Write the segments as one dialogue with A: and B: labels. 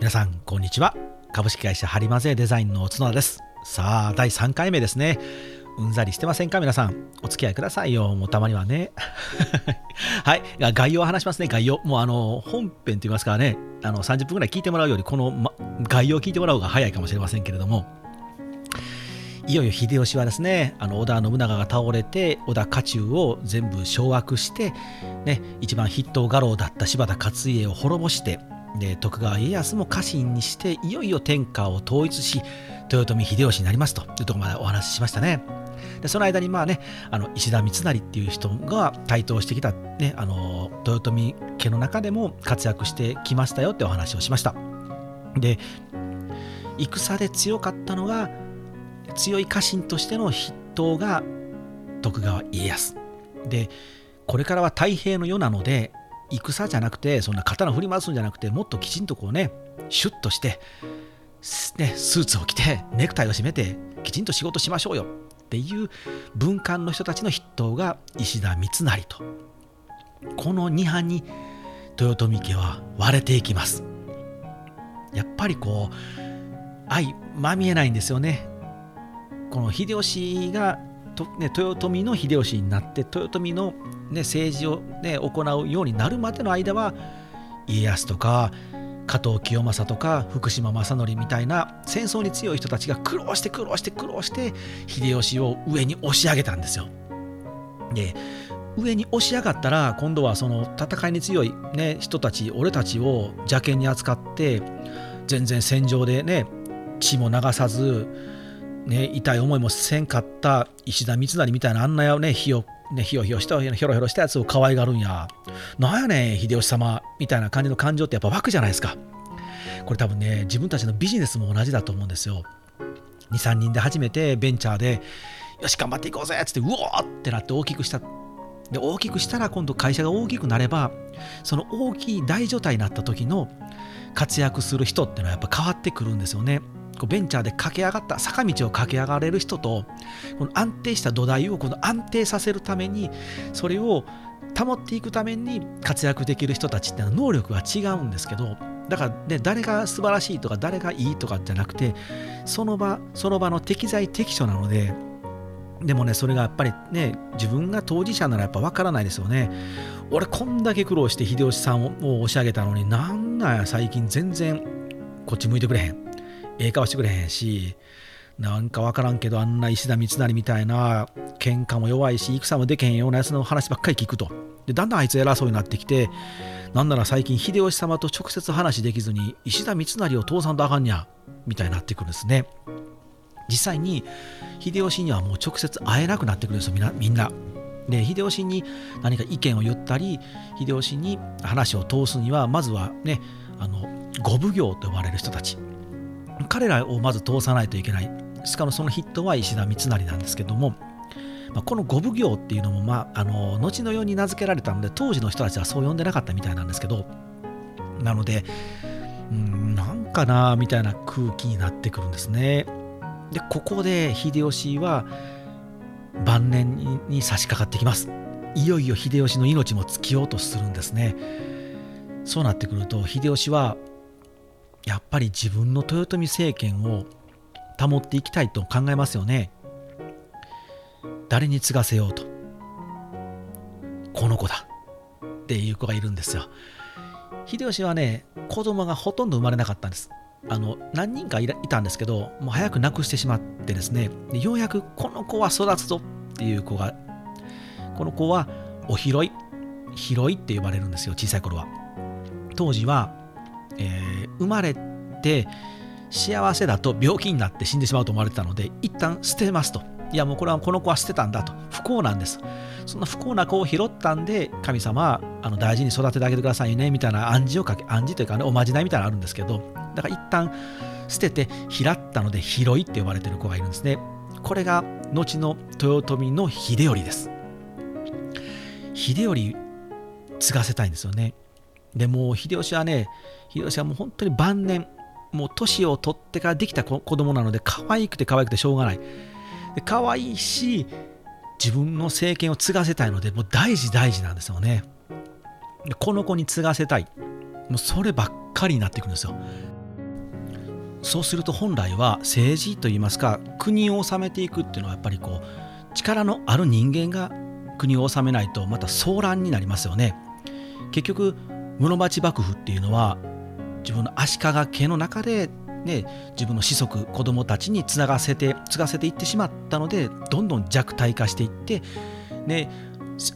A: 皆さんこんにちは。株式会社ハリマゼデザインの角田です。さあ第3回目ですね。うんざりしてませんか？皆さんお付き合いくださいよ。もうたまにはね。はい。概要を話しますね。概要。もうあの本編と言いますからね。あの30分ぐらい聞いてもらうよりこの、ま、概要を聞いてもらう方が早いかもしれませんけれども。いよいよ秀吉はですねあの織田信長が倒れて織田家中を全部掌握して、ね、一番筆頭家老だった柴田勝家を滅ぼしてで徳川家康も家臣にしていよいよ天下を統一し豊臣秀吉になりますというとこまでお話ししましたね。でその間にまあねあの石田三成っていう人が台頭してきた、ね、あの豊臣家の中でも活躍してきましたよってお話をしました。で戦で強かったのが強い家臣としての筆頭が徳川家康でこれからは太平の世なので戦じゃなくてそんな刀振り回すんじゃなくてもっときちんとこうねシュッとして、ね、スーツを着てネクタイを締めてきちんと仕事しましょうよ。っていう文官の人たちの筆頭が石田三成と。この2派に豊臣家は割れていきます。やっぱりこう相まみえないんですよね。この秀吉がと、ね、豊臣の秀吉になって豊臣の、ね、政治を、ね、行うようになるまでの間は家康とか加藤清正とか福島正則みたいな戦争に強い人たちが苦労して苦労して苦労して秀吉を上に押し上げたんですよ。で上に押し上がったら今度はその戦いに強い、ね、人たち俺たちを邪険に扱って全然戦場でね血も流さずね、痛い思いもせんかった石田三成みたいなあんなやね火をね、ひよひよしたひょろひょろしたやつを可愛がるんや。なんやねん、秀吉様みたいな感じの感情ってやっぱ湧くじゃないですか。これ多分ね、自分たちのビジネスも同じだと思うんですよ。2、3人で初めてベンチャーで、よし、頑張っていこうぜっつって、うおーってなって大きくした。で、大きくしたら今度会社が大きくなれば、その大きい大所帯になった時の活躍する人っていうのはやっぱ変わってくるんですよね。こうベンチャーで駆け上がった坂道を駆け上がれる人とこの安定した土台をこの安定させるためにそれを保っていくために活躍できる人たちってのは能力が違うんですけどだからね誰が素晴らしいとか誰がいいとかじゃなくてその場その場の適材適所なのででもねそれがやっぱりね自分が当事者ならやっぱ分からないですよね。俺こんだけ苦労して秀吉さんを押し上げたのになんなんや最近全然こっち向いてくれへん。ええ顔してくれへんしなんか分からんけどあんな石田三成みたいな喧嘩も弱いし戦もできへんようなやつの話ばっかり聞くと。でだんだんあいつ偉そうになってきてなんなら最近秀吉様と直接話できずに石田三成を通さんとあかんにゃみたいになってくるんですね。実際に秀吉にはもう直接会えなくなってくるんですよみんなみんな。で秀吉に何か意見を言ったり秀吉に話を通すにはまずはねあの五奉行と呼ばれる人たち。彼らをまず通さないといけない。しかもその筆頭は石田三成なんですけども、まあ、この五奉行っていうのも、まあ、あの後のように名付けられたので当時の人たちはそう呼んでなかったみたいなんですけどなのでうんなんかなみたいな空気になってくるんですね。でここで秀吉は晩年に差し掛かってきます。いよいよ秀吉の命も尽きようとするんですね。そうなってくると秀吉はやっぱり自分の豊臣政権を保っていきたいと考えますよね。誰に継がせようと。この子だっていう子がいるんですよ。秀吉はね、子供がほとんど生まれなかったんです。あの何人かいたんですけど、もう早く亡くしてしまってですね、でようやくこの子は育つぞっていう子が、この子はお広い、広いって呼ばれるんですよ、小さい頃は。当時はえ、生まれて幸せだと病気になって死んでしまうと思われてたので一旦捨てますと。いやもうこれはこの子は捨てたんだと。不幸なんです。そんな不幸な子を拾ったんで神様はあの大事に育ててあげてくださいねみたいな暗示をかけ暗示というかねおまじないみたいなのあるんですけどだから一旦捨てて拾ったので広いって呼ばれてる子がいるんですね。これが後の豊臣の秀頼です。秀頼継がせたいんですよね。でも秀吉はね秀吉はもう本当に晩年もう年を取ってからできた子供なので可愛くて可愛くてしょうがない。で可愛いし自分の政権を継がせたいのでもう大事大事なんですよね。この子に継がせたい。もうそればっかりになってくるんですよ。そうすると本来は政治といいますか国を治めていくっていうのはやっぱりこう力のある人間が国を治めないとまた騒乱になりますよね。結局室町幕府っていうのは自分の足利家の中で、ね、自分の子息子供たちにつながせて継がせていってしまったのでどんどん弱体化していって、ね、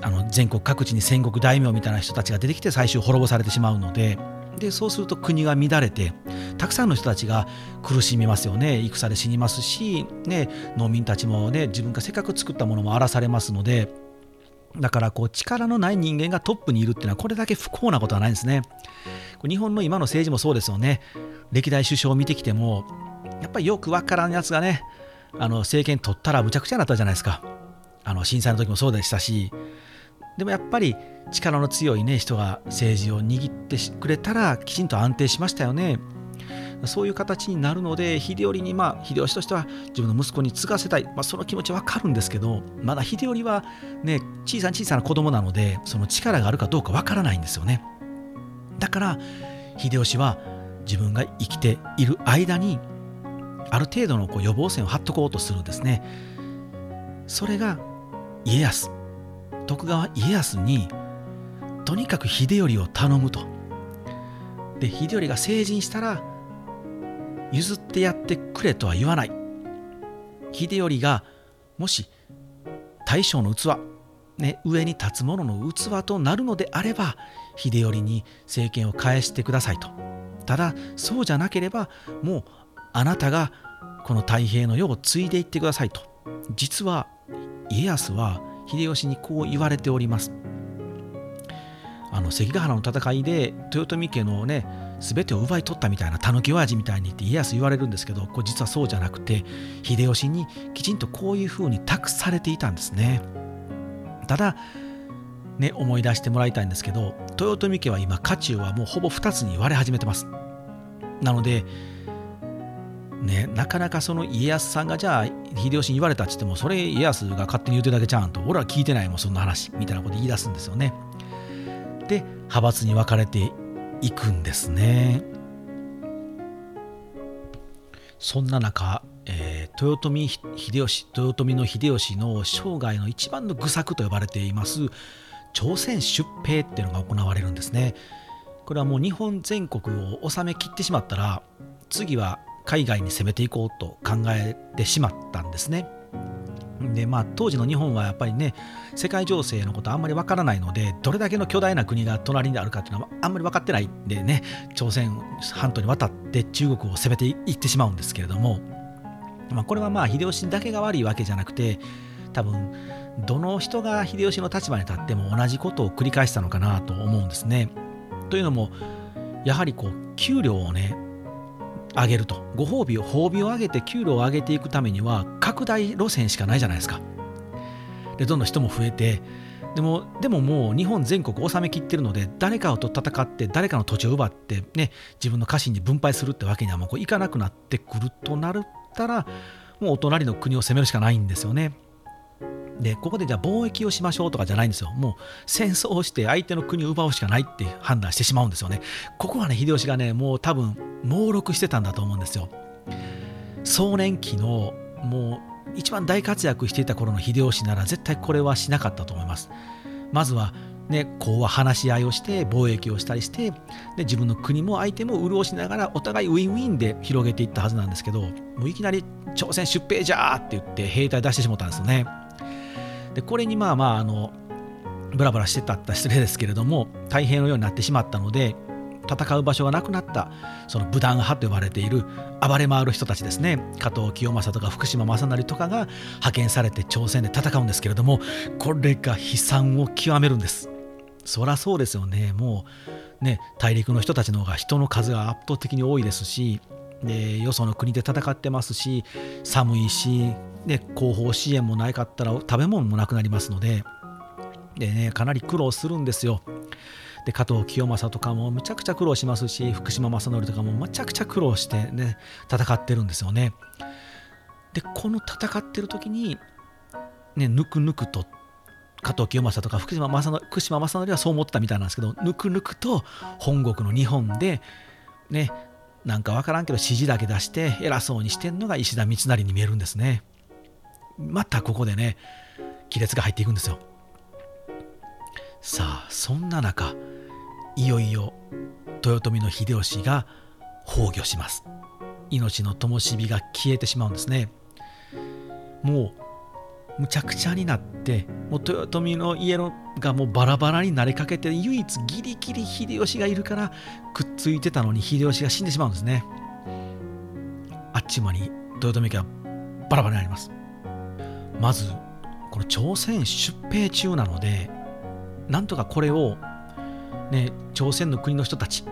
A: あの全国各地に戦国大名みたいな人たちが出てきて最終滅ぼされてしまうのででそうすると国が乱れてたくさんの人たちが苦しみますよね。戦で死にますし、ね、農民たちも、ね、自分がせっかく作ったものも荒らされますのでだからこう力のない人間がトップにいるっていうのはこれだけ不幸なことはないんですね。日本の今の政治もそうですよね。歴代首相を見てきてもやっぱりよくわからんやつがねあの政権取ったらむちゃくちゃになったじゃないですか。あの震災の時もそうでしたしでもやっぱり力の強いね人が政治を握ってくれたらきちんと安定しましたよね。そういう形になるので秀頼にまあ秀吉としては自分の息子に継がせたい、まあ、その気持ちわかるんですけどまだ秀頼はね小さな小さな子供なのでその力があるかどうかわからないんですよね。だから秀吉は自分が生きている間にある程度のこう予防線を張っとこうとするんですね。それが家康。徳川家康にとにかく秀頼を頼むと。で秀頼が成人したら譲ってやってくれとは言わない。秀頼がもし大将の器、ね、上に立つ者の器となるのであれば秀頼に政権を返してくださいと。ただそうじゃなければもうあなたがこの太平の世を継いでいってくださいと。実は家康は秀吉にこう言われております。あの関ヶ原の戦いで豊臣家のね全てを奪い取ったみたいな狸親父みたいにって家康言われるんですけどこれ実はそうじゃなくて秀吉にきちんとこういうふうに託されていたんですねただね思い出してもらいたいんですけど豊臣家は今家中はもうほぼ2つに割れ始めてますなのでね、なかなかその家康さんがじゃあ秀吉に言われたって言ってもそれ家康が勝手に言うてるだけちゃうんと俺は聞いてないもんそんな話みたいなこと言い出すんですよね。で派閥に分かれていくんですね。そんな中、えー、豊臣秀吉豊臣の秀吉の生涯の一番の愚策と呼ばれています朝鮮出兵っていうのが行われるんですね。これはもう日本全国を治めきってしまったら次は海外に攻めていこうと考えてしまったんですね。でまあ、当時の日本はやっぱりね世界情勢のことあんまりわからないのでどれだけの巨大な国が隣にあるかっていうのはあんまり分かってないんでね朝鮮半島に渡って中国を攻めていってしまうんですけれども、まあ、これはまあ秀吉だけが悪いわけじゃなくて多分どの人が秀吉の立場に立っても同じことを繰り返したのかなと思うんですね。というのもやはりこう給料をね上げると。ご褒美を褒美を上げて給料を上げていくためには拡大路線しかないじゃないですか。でどんどん人も増えてでもでももう日本全国収めきってるので誰かと戦って誰かの土地を奪ってね自分の家臣に分配するってわけにはもういかなくなってくるとなったらもうお隣の国を攻めるしかないんですよね。でここでじゃあ貿易をしましょうとかじゃないんですよ。もう戦争をして相手の国を奪うしかないって判断してしまうんですよね。ここはね秀吉がねもう多分猛録してたんだと思うんですよ。壮年期のもう一番大活躍していた頃の秀吉なら絶対これはしなかったと思います。まずはね、こうは話し合いをして貿易をしたりしてで自分の国も相手も潤しながらお互いウィンウィンで広げていったはずなんですけどもういきなり朝鮮出兵じゃーって言って兵隊出してしまったんですよね。でこれにまあまああのブラブラしてたった失礼ですけれども大変のようになってしまったので戦う場所がなくなったその武断派と呼ばれている暴れ回る人たちですね。加藤清正とか福島正成とかが派遣されて朝鮮で戦うんですけれどもこれが悲惨を極めるんです。そりゃそうですよね。もうね大陸の人たちの方が人の数が圧倒的に多いですしでよその国で戦ってますし寒いしね、後方支援もないかったら食べ物もなくなりますのでで、ね、かなり苦労するんですよ。で加藤清正とかもむちゃくちゃ苦労しますし福島正則とかもむちゃくちゃ苦労してね戦ってるんですよね。でこの戦ってる時にねぬくぬくと加藤清正とか福島正則福島正則はそう思ってたみたいなんですけどぬくぬくと本国の日本でねなんかわからんけど指示だけ出して偉そうにしてんのが石田三成に見えるんですねまたここでね亀裂が入っていくんですよ。さあそんな中いよいよ豊臣の秀吉が崩御します。命の灯火が消えてしまうんですね。もうむちゃくちゃになってもう豊臣の家のがもうバラバラになりかけて唯一ギリギリ秀吉がいるからくっついてたのに秀吉が死んでしまうんですね。あっちまに豊臣家はバラバラになります。まずこの朝鮮出兵中なのでなんとかこれをね朝鮮の国の人たち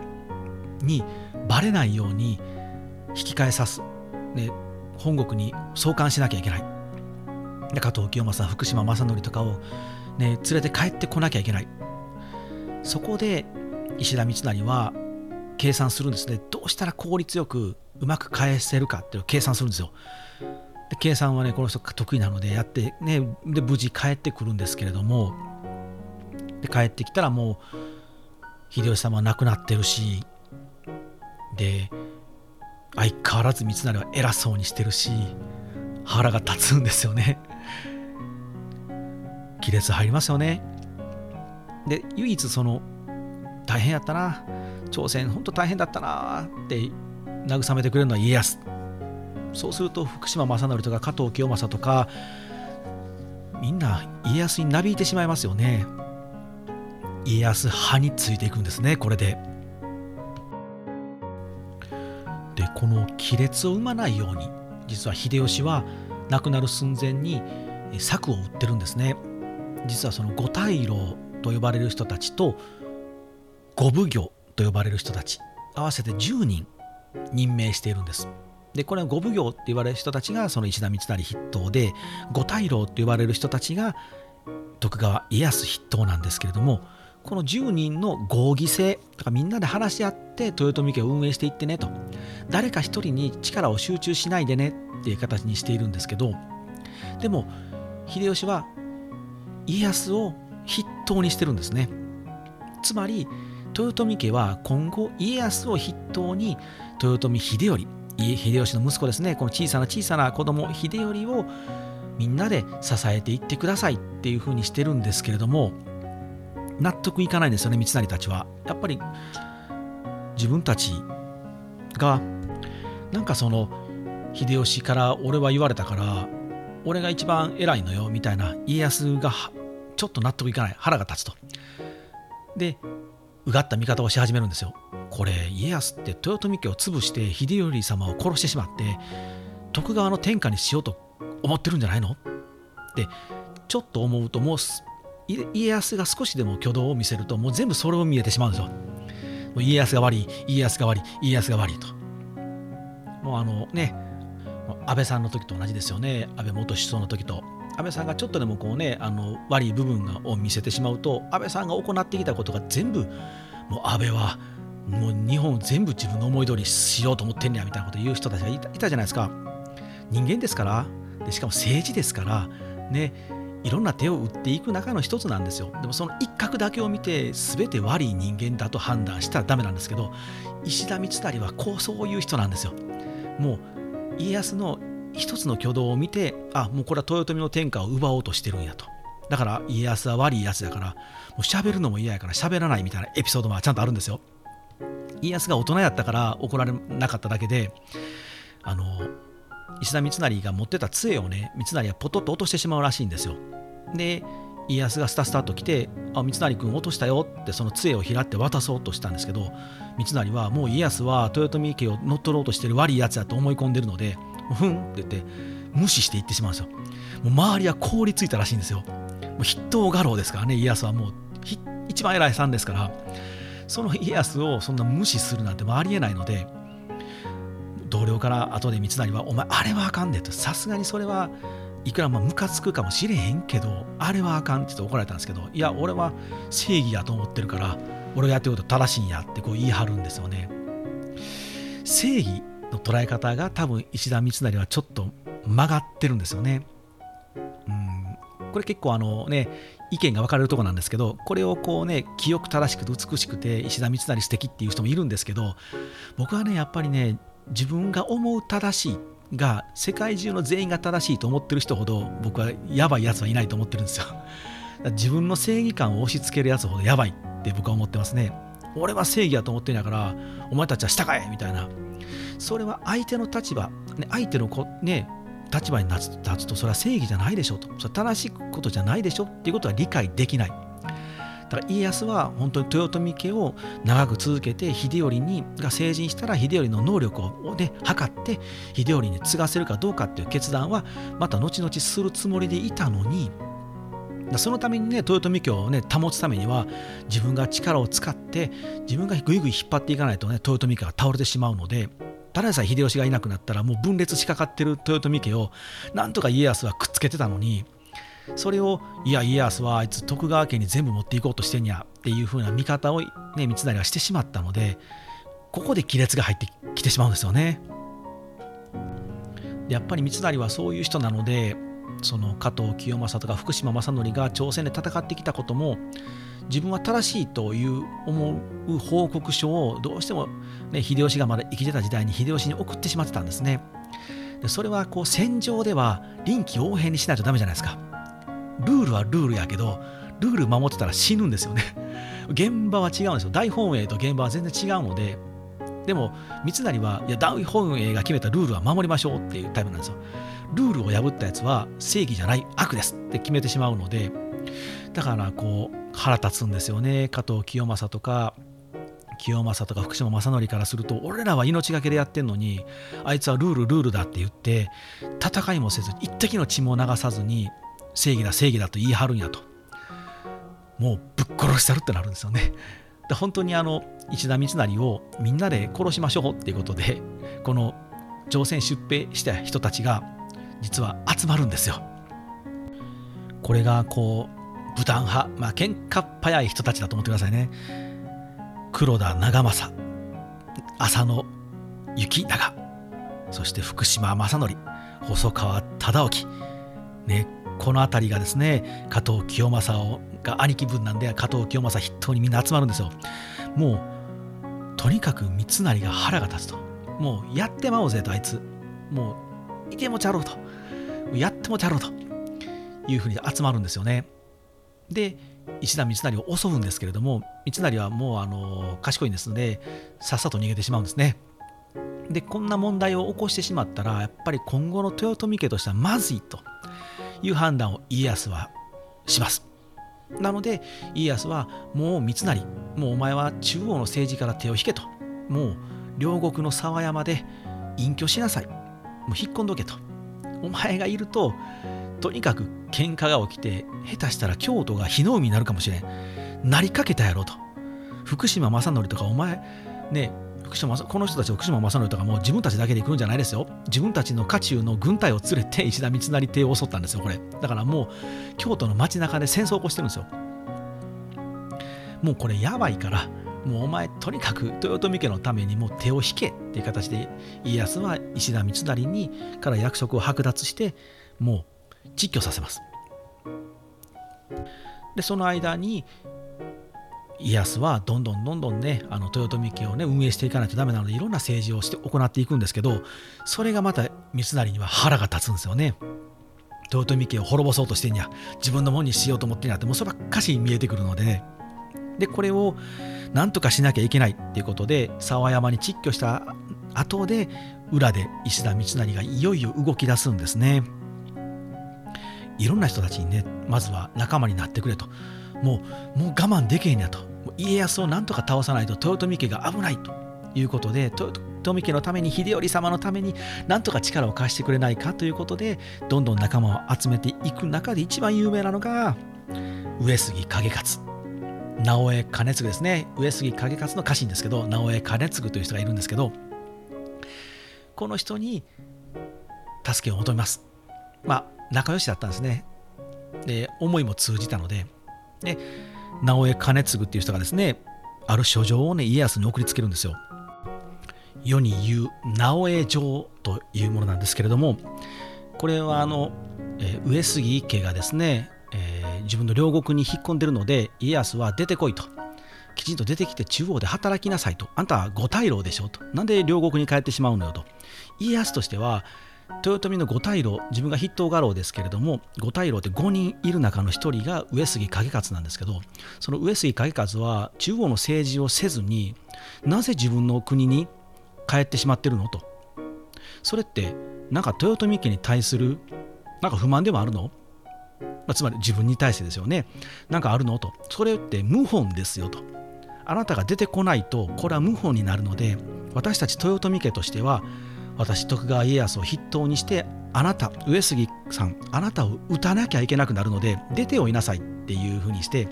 A: にバレないように引き返さす、ね、本国に送還しなきゃいけない。で加藤清正福島正則とかを、ね、連れて帰ってこなきゃいけない。そこで石田三成は計算するんですね。どうしたら効率よくうまく返せるかっていう計算するんですよ。で計算はねこの人が得意なのでやってねで無事帰ってくるんですけれどもで帰ってきたらもう秀吉様は亡くなってるしで相変わらず三成は偉そうにしてるし腹が立つんですよね。亀裂入りますよね。で唯一その大変やったな朝鮮本当大変だったなって慰めてくれるのは家康。そうすると福島正則とか加藤清正とかみんな家康になびいてしまいますよね。家康派についていくんですねこれで。でこの亀裂を生まないように実は秀吉は亡くなる寸前に策を打ってるんですね。実はその五大老と呼ばれる人たちと五奉行と呼ばれる人たち合わせて10人任命しているんです。でこれは五奉行って言われる人たちがその石田三成筆頭で五大老って言われる人たちが徳川家康筆頭なんですけれどもこの10人の合議制とかみんなで話し合って豊臣家を運営していってねと。誰か一人に力を集中しないでねっていう形にしているんですけどでも秀吉は家康を筆頭にしてるんですね。つまり豊臣家は今後家康を筆頭に豊臣秀頼秀吉の息子ですね。この小さな小さな子供秀頼をみんなで支えていってくださいっていうふうにしてるんですけれども納得いかないんですよね三成たちは。やっぱり自分たちがなんかその秀吉から俺は言われたから俺が一番偉いのよみたいな家康がちょっと納得いかない腹が立つと。でうがった見方をし始めるんですよ。これ家康って豊臣家を潰して秀頼様を殺してしまって徳川の天下にしようと思ってるんじゃないの？でちょっと思うともう家康が少しでも挙動を見せるともう全部それを見えてしまうんですよ。家康が悪い家康が悪い家康が悪いと。もうあのね安倍さんの時と同じですよね安倍元首相の時と。安倍さんがちょっとでもこうねあの悪い部分を見せてしまうと安倍さんが行ってきたことが全部もう安倍はもう日本全部自分の思い通りしようと思ってんねやみたいなこと言う人たちがいたじゃないですか。人間ですからでしかも政治ですからねいろんな手を打っていく中の一つなんですよ。でもその一角だけを見て全て悪い人間だと判断したらダメなんですけど石田三成はこうそういう人なんですよ。もう家康の一つの挙動を見てあもうこれは豊臣の天下を奪おうとしてるんやと。だから家康は悪いやつだからもう喋るのも嫌やから喋らないみたいなエピソードはちゃんとあるんですよ。家康が大人やったから怒られなかっただけであの石田三成が持ってた杖をね三成はポトッと落としてしまうらしいんですよ。で家康がスタスタと来て「あ三成君落としたよ」ってその杖を拾って渡そうとしたんですけど三成はもう家康は豊臣家を乗っ取ろうとしてる悪いやつだと思い込んでるので「ふん」って言って無視していってしまうんですよ。もう周りは凍りついたらしいんですよ。もう筆頭家老ですからね家康はもう一番偉いさんですから。その家康をそんな無視するなんてありえないので同僚から後で三成は「お前あれはあかんで」とさすがにそれはいくらまあムカつくかもしれへんけどあれはあかんって言って怒られたんですけどいや俺は正義やと思ってるから俺がやってること正しいんやってこう言い張るんですよね。正義の捉え方が多分石田三成はちょっと曲がってるんですよね。うん。これ結構あのね意見が分かれるとこなんですけどこれをこうね清く正しくて美しくて石田三成素敵っていう人もいるんですけど僕はねやっぱりね自分が思う正しいが世界中の全員が正しいと思ってる人ほど僕はやばいやつはいないと思ってるんですよ。自分の正義感を押し付けるやつほどやばいって僕は思ってますね。俺は正義やと思ってんやからお前たちは従えみたいな。それは相手の立場、相手のこ、ね、立場に立つとそれは正義じゃないでしょうと。それ正しいことじゃないでしょっていうことは理解できない。だから家康は本当に豊臣家を長く続けて秀頼にが成人したら秀頼の能力を、ね、測って秀頼に継がせるかどうかっていう決断はまた後々するつもりでいたのに。そのためにね豊臣家をね保つためには自分が力を使って自分がぐいぐい引っ張っていかないとね豊臣家が倒れてしまうのでただでさえ秀吉がいなくなったらもう分裂しかかってる豊臣家をなんとか家康はくっつけてたのにそれをいや家康はあいつ徳川家に全部持っていこうとしてんやっていう風な見方をね三成はしてしまったのでここで亀裂が入ってきてしまうんですよね。やっぱり三成はそういう人なのでその加藤清正とか福島正則が朝鮮で戦ってきたことも自分は正しいという思う報告書をどうしても、ね、秀吉がまだ生きてた時代に秀吉に送ってしまってたんですね。でそれはこう戦場では臨機応変にしないとダメじゃないですか。ルールはルールやけどルール守ってたら死ぬんですよね。現場は違うんですよ。大本営と現場は全然違うのででも三成はいや大本営が決めたルールは守りましょうっていうタイプなんですよ。ルールを破ったやつは正義じゃない悪ですって決めてしまうのでだからこう腹立つんですよね。加藤清正とか清正とか福島正則からすると俺らは命がけでやってんのにあいつはルールルールだって言って戦いもせず一滴の血も流さずに正義だ正義だと言い張るんやと。もうぶっ殺したるってなるんですよね。で本当にあの石田三成をみんなで殺しましょうっていうことでこの朝鮮出兵した人たちが実は集まるんですよ。これがこう武断派、まあ喧嘩っ早い人たちだと思ってくださいね。黒田長政浅野幸長そして福島正則細川忠興。ねこの辺りがですね加藤清正をが兄貴分なんで加藤清正筆頭にみんな集まるんですよ。もうとにかく三成が腹が立つと。もうやってまおうぜとあいつ。もういてもちゃろうと。やってもちゃろうと。いうふうに集まるんですよね。で石田三成を襲うんですけれども三成はもうあの賢いんですのでさっさと逃げてしまうんですね。でこんな問題を起こしてしまったらやっぱり今後の豊臣家としてはまずいと。いう判断を家康はします。なので家康はもう三成もうお前は中央の政治から手を引けと。もう両国の沢山で隠居しなさい。もう引っ込んどけと。お前がいるととにかく喧嘩が起きて下手したら京都が火の海になるかもしれん。なりかけたやろと。福島正則とかお前ね福島この人たち福島正則とかもう自分たちだけで行くんじゃないですよ。自分たちの家中の軍隊を連れて石田三成邸を襲ったんですよこれ。だからもう京都の街中で戦争を起こしてるんですよ。もうこれやばいからもうお前とにかく豊臣家のためにもう手を引けっていう形で家康は石田三成にから役職を剥奪してもう実況させます。でその間に家康はどんどんどんどんねあの豊臣家をね運営していかないとダメなのでいろんな政治をして行っていくんですけどそれがまた三成には腹が立つんですよね。豊臣家を滅ぼそうとしてんや自分のもんにしようと思ってんやってもうそればっかし見えてくるのでねでこれをなんとかしなきゃいけないっていうことで沢山に窒居した後で裏で石田三成がいよいよ動き出すんですね。いろんな人たちにねまずは仲間になってくれと。もうもう我慢できへんやと。家康をなんとか倒さないと。豊臣家が危ないということで豊臣家のために秀頼様のためになんとか力を貸してくれないかということでどんどん仲間を集めていく中で一番有名なのが上杉景勝。直江兼次ですね上杉景勝の家臣ですけど直江兼次という人がいるんですけどこの人に助けを求めますまあ仲良しだったんですね。で、思いも通じたので、で、直江兼次っていう人がですね、ある書状をね、家康に送りつけるんですよ。世に言う直江状というものなんですけれども、これはあの、上杉家がですね、自分の両国に引っ込んでるので家康は出てこいと。きちんと出てきて中央で働きなさいと。あんたは五大老でしょと。なんで両国に帰ってしまうのよと。家康としては豊臣の五大老自分が筆頭家老ですけれども五大老って5人いる中の1人が上杉景勝なんですけどその上杉景勝は中央の政治をせずになぜ自分の国に帰ってしまってるのと。それってなんか豊臣家に対するなんか不満でもあるの？まあ、つまり自分に対してですよね。なんかあるの？と。それって謀反ですよと。あなたが出てこないとこれは謀反になるので私たち豊臣家としては私徳川家康を筆頭にしてあなた上杉さんあなたを討たなきゃいけなくなるので出ておいなさいっていうふうにして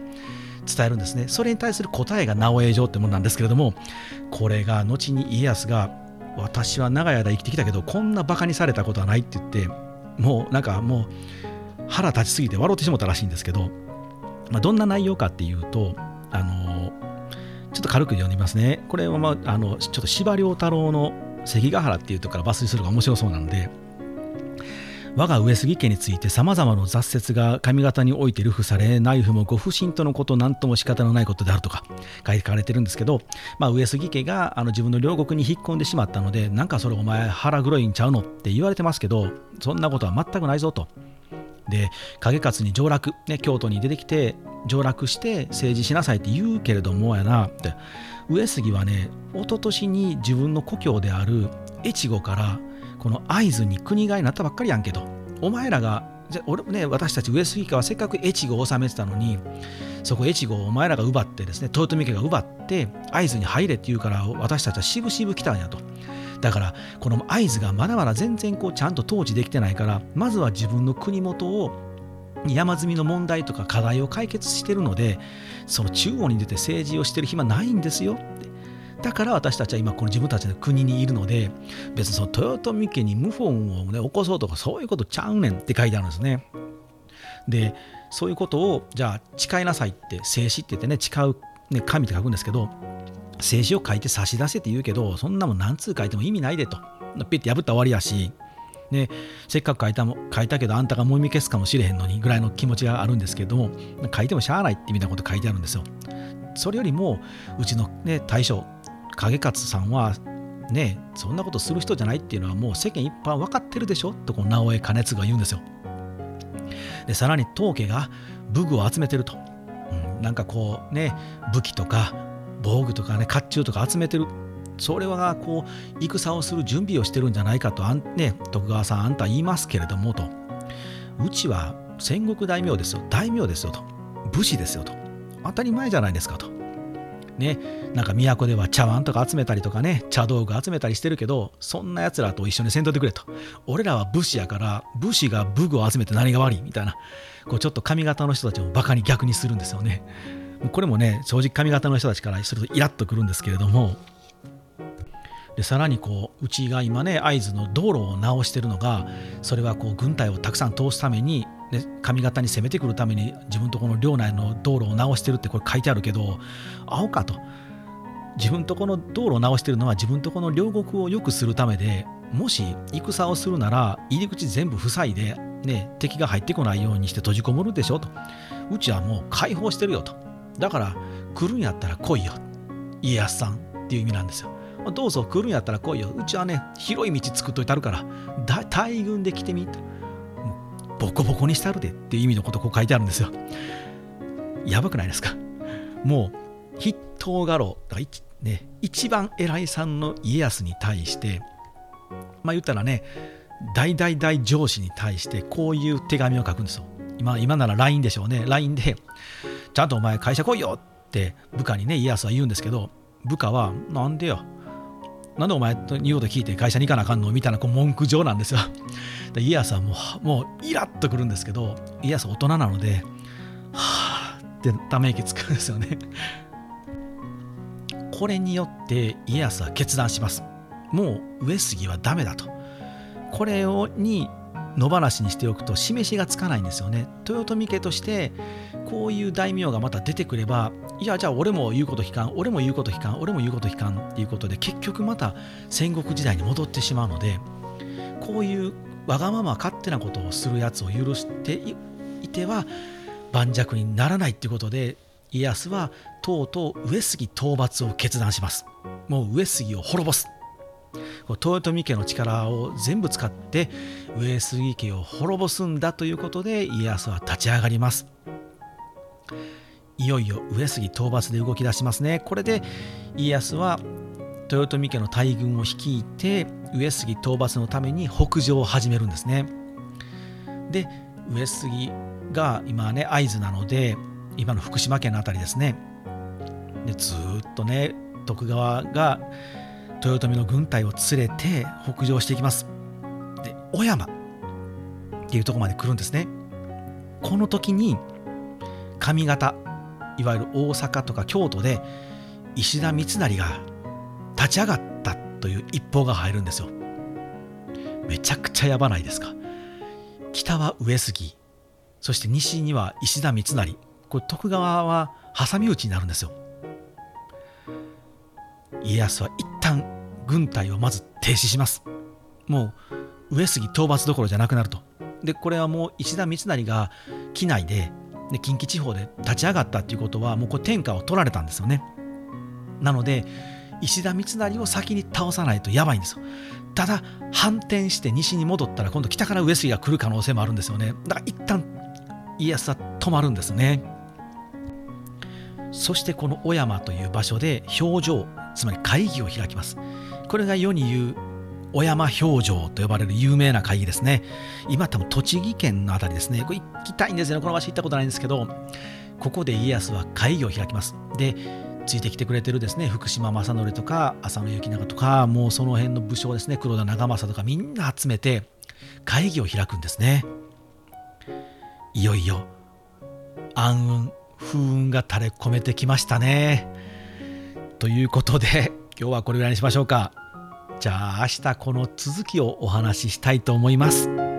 A: 伝えるんですねそれに対する答えが直江状ってものなんですけれどもこれが後に家康が私は長い間生きてきたけどこんなバカにされたことはないって言ってもうなんかもう腹立ちすぎて笑ってしもたらしいんですけど、まあ、どんな内容かっていうとあのちょっと軽く読みますねこれは、まあ、あのちょっと司馬太郎の関ヶ原っていうところから抜粋するのが面白そうなので我が上杉家についてさまざまな雑説が上方において流布され内府もご不審とのこと何とも仕方のないことであるとか書かれてるんですけど、まあ、上杉家があの自分の両国に引っ込んでしまったのでなんかそれお前腹黒いんちゃうの？って言われてますけどそんなことは全くないぞと。で景勝に上洛、ね、京都に出てきて上洛して政治しなさいって言うけれどもやなって。上杉はね一昨年に自分の故郷である越後からこの会津に国替えになったばっかりやんけどお前らがじゃ俺ね私たち上杉家はせっかく越後を治めてたのにそこ越後をお前らが奪ってですね豊臣家が奪って会津に入れって言うから私たちはしぶしぶ来たんやと。だからこの会津がまだまだ全然こうちゃんと統治できてないからまずは自分の国元を山積みの問題とか課題を解決してるのでその中央に出て政治をしてる暇ないんですよってだから私たちは今この自分たちの国にいるので別にその豊臣家に謀反を、ね、起こそうとかそういうことちゃうねんって書いてあるんですね。でそういうことをじゃあ誓いなさいって静止って言ってね誓う、ね、神って書くんですけど静止を書いて差し出せって言うけどそんなもん何通書いても意味ないでとピッて破った終わりやしね、せっかく書いたも書いたけどあんたがもみ消すかもしれへんのにぐらいの気持ちがあるんですけども書いてもしゃあないってみたいなこと書いてあるんですよ。それよりもうちの、ね、大将景勝さんはねそんなことする人じゃないっていうのはもう世間一般分かってるでしょとこの直江兼続が言うんですよ。でさらに当家が武具を集めてると、うん、なんかこうね武器とか防具とかね甲冑とか集めてる。それはこう戦をする準備をしてるんじゃないかとあん、ね、徳川さんあんた言いますけれどもと。うちは戦国大名ですよ。大名ですよと。武士ですよと。当たり前じゃないですかと。ね、なんか都では茶碗とか集めたりとかね茶道具集めたりしてるけどそんなやつらと一緒にせんといてくれと。俺らは武士やから武士が武具を集めて何が悪いみたいなこうちょっと髪型の人たちもバカに逆にするんですよね。これもね正直髪型の人たちからするとイラッとくるんですけれどもでさらにこううちが今ね会津の道路を直してるのがそれはこう軍隊をたくさん通すために、ね、上方に攻めてくるために自分とこの領内の道路を直してるってこれ書いてあるけど青かと。自分とこの道路を直してるのは自分とこの両国を良くするためでもし戦をするなら入り口全部塞いで、ね、敵が入ってこないようにして閉じこもるでしょと。うちはもう解放してるよと。だから来るんやったら来いよ。家康さんっていう意味なんですよ。どうぞ来るんやったら来いよ。うちはね広い道作っといてあるから大軍で来てみとボコボコにしてあるでっていう意味のことこう書いてあるんですよ。やばくないですか？もう筆頭家老だからね、一番偉いさんの家康に対してまあ言ったらね大大大上司に対してこういう手紙を書くんですよ。今今なら LINE でしょうね。LINE でちゃんとお前会社来いよって部下にね家康は言うんですけど部下はなんでよなんでお前と言うこと聞いて会社に行かなあかんのみたいなこう文句状なんですよ。で家康はもうもうイラッとくるんですけど家康は大人なのではあってため息つくんですよね。これによって家康は決断します。もう上杉はダメだと。これをに野放しにしておくと示しがつかないんですよね。豊臣家としてこういう大名がまた出てくればいやじゃあ俺も言うこと聞かん俺も言うこと聞かん俺も言うこと聞かんっていうことで結局また戦国時代に戻ってしまうのでこういうわがまま勝手なことをするやつを許していては盤石にならないっていうことで家康はとうとう上杉討伐を決断しますもう上杉を滅ぼす豊臣家の力を全部使って上杉家を滅ぼすんだということで家康は立ち上がります。いよいよ上杉討伐で動き出しますね。これで家康は豊臣家の大軍を率いて上杉討伐のために北上を始めるんですね。で上杉が今ね会津なので今の福島県の辺りですね。でずっとね徳川が豊臣の軍隊を連れて北上していきます。で小山っていうとこまで来るんですね。この時に上方いわゆる大阪とか京都で石田三成が立ち上がったという一報が入るんですよ。めちゃくちゃやばないですか。北は上杉そして西には石田三成。これ徳川は挟み撃ちになるんですよ。家康は一旦軍隊をまず停止します。もう上杉討伐どころじゃなくなると。でこれはもう石田三成が機内でで近畿地方で立ち上がったっていうことはもうこれ天下を取られたんですよね。なので石田三成を先に倒さないとやばいんですよ。ただ反転して西に戻ったら今度北から上杉が来る可能性もあるんですよね。だから一旦家康は止まるんですね。そしてこの小山という場所で表情つまり会議を開きます。これが世に言う小山表情と呼ばれる有名な会議ですね。今多分栃木県の辺りですね。これ行きたいんですよね。この場所行ったことないんですけど。ここで家康は会議を開きます。でついてきてくれてるですね。福島正則とか浅野行長とかもうその辺の武将ですね。黒田長政とかみんな集めて会議を開くんですね。いよいよ暗雲風雲が垂れ込めてきましたね。ということで 今日はこれぐらいにしましょうかじゃあ明日この続きをお話ししたいと思います。